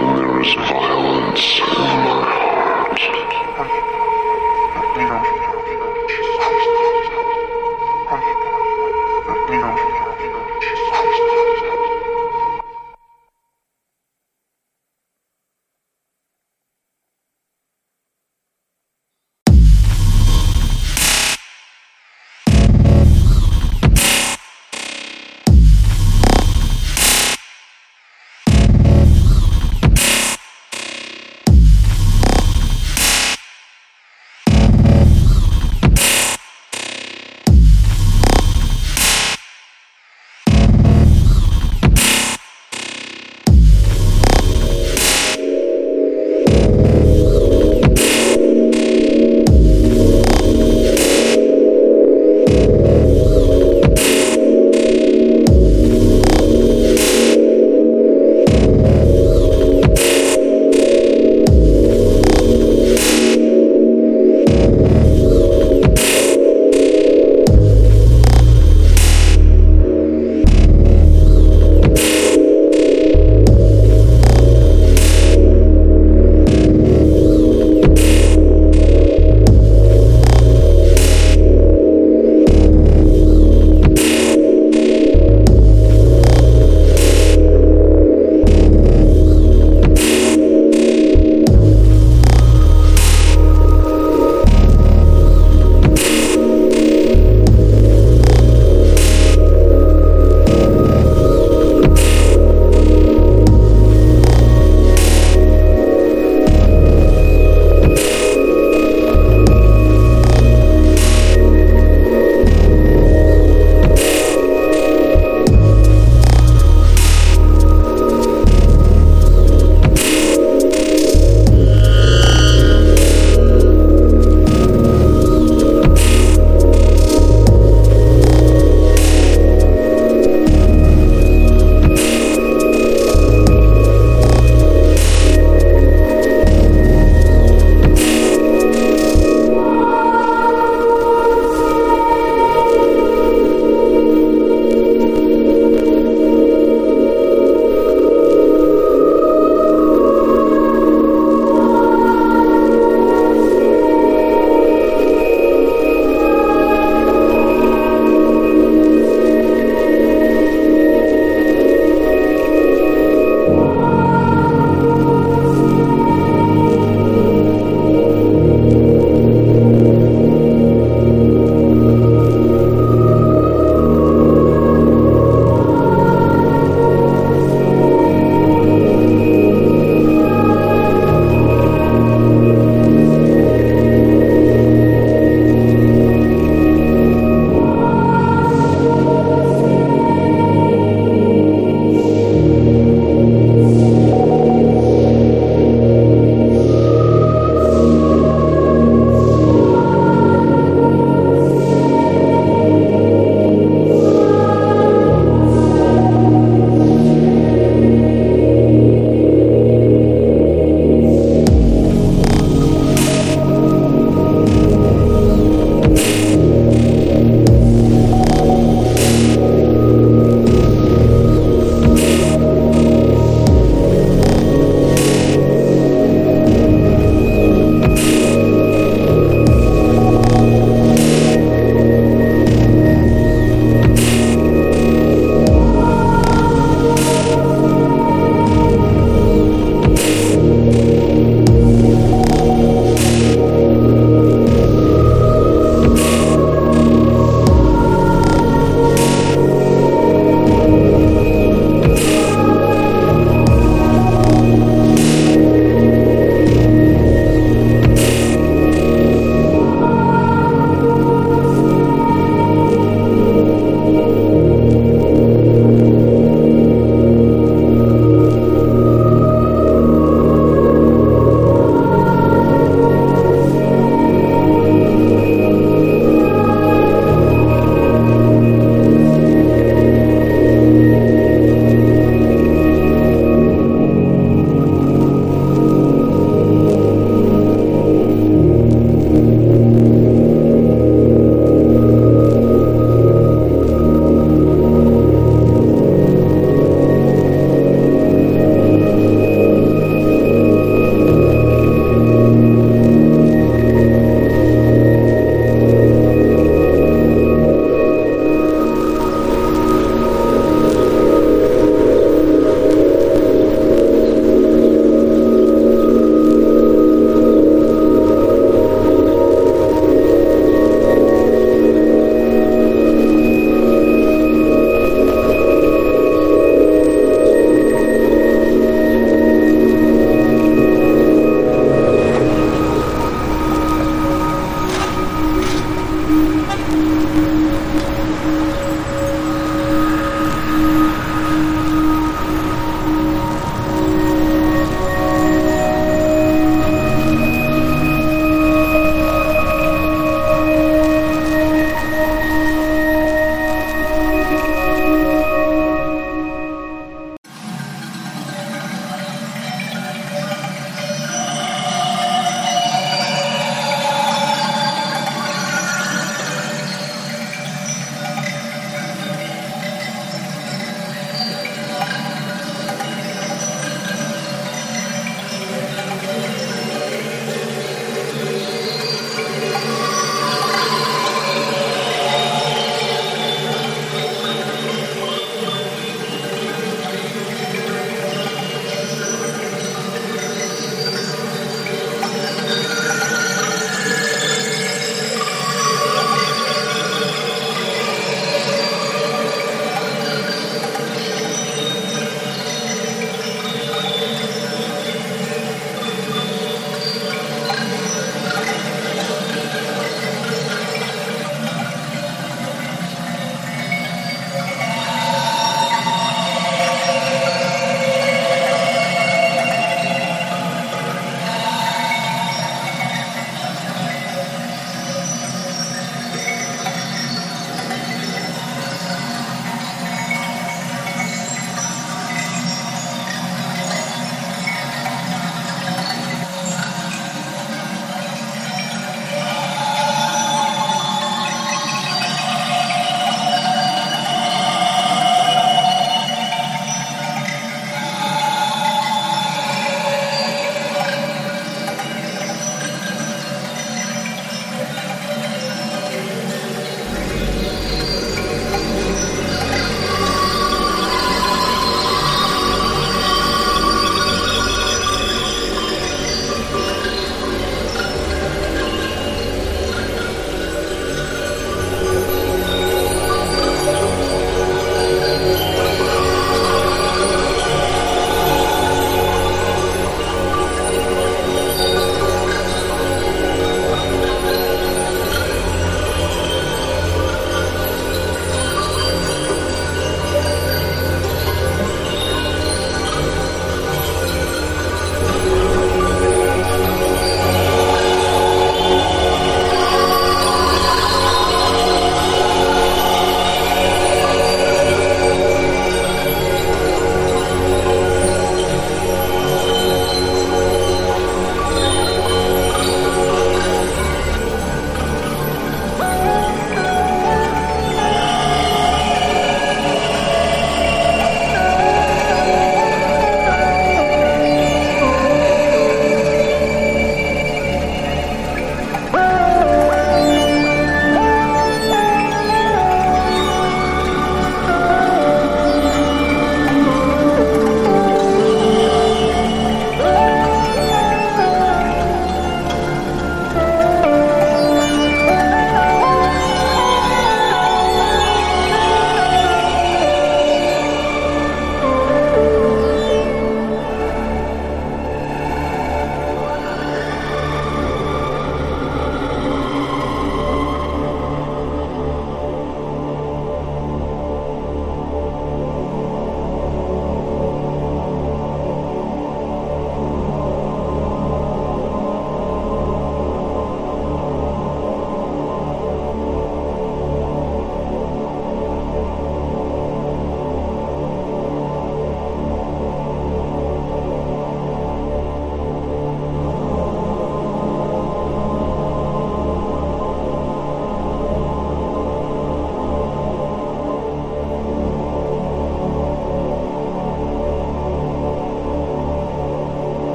There is violence in my heart.